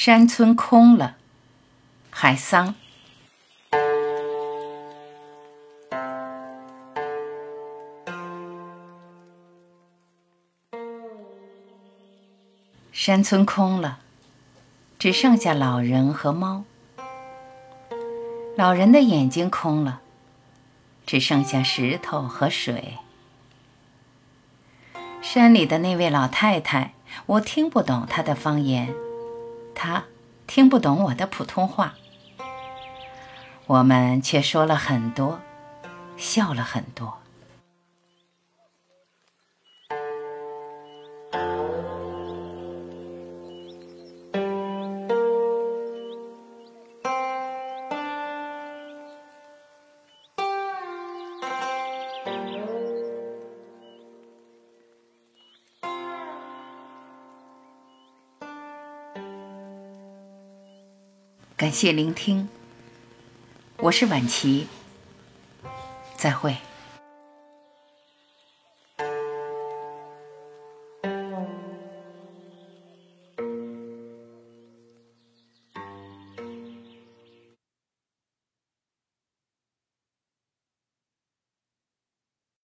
山村空了，海桑。山村空了，只剩下老人和猫。老人的眼睛空了，只剩下石头和水。山里的那位老太太，我听不懂她的方言，他听不懂我的普通话。我们却说了很多，笑了很多。感谢聆听，我是晚琪，再会。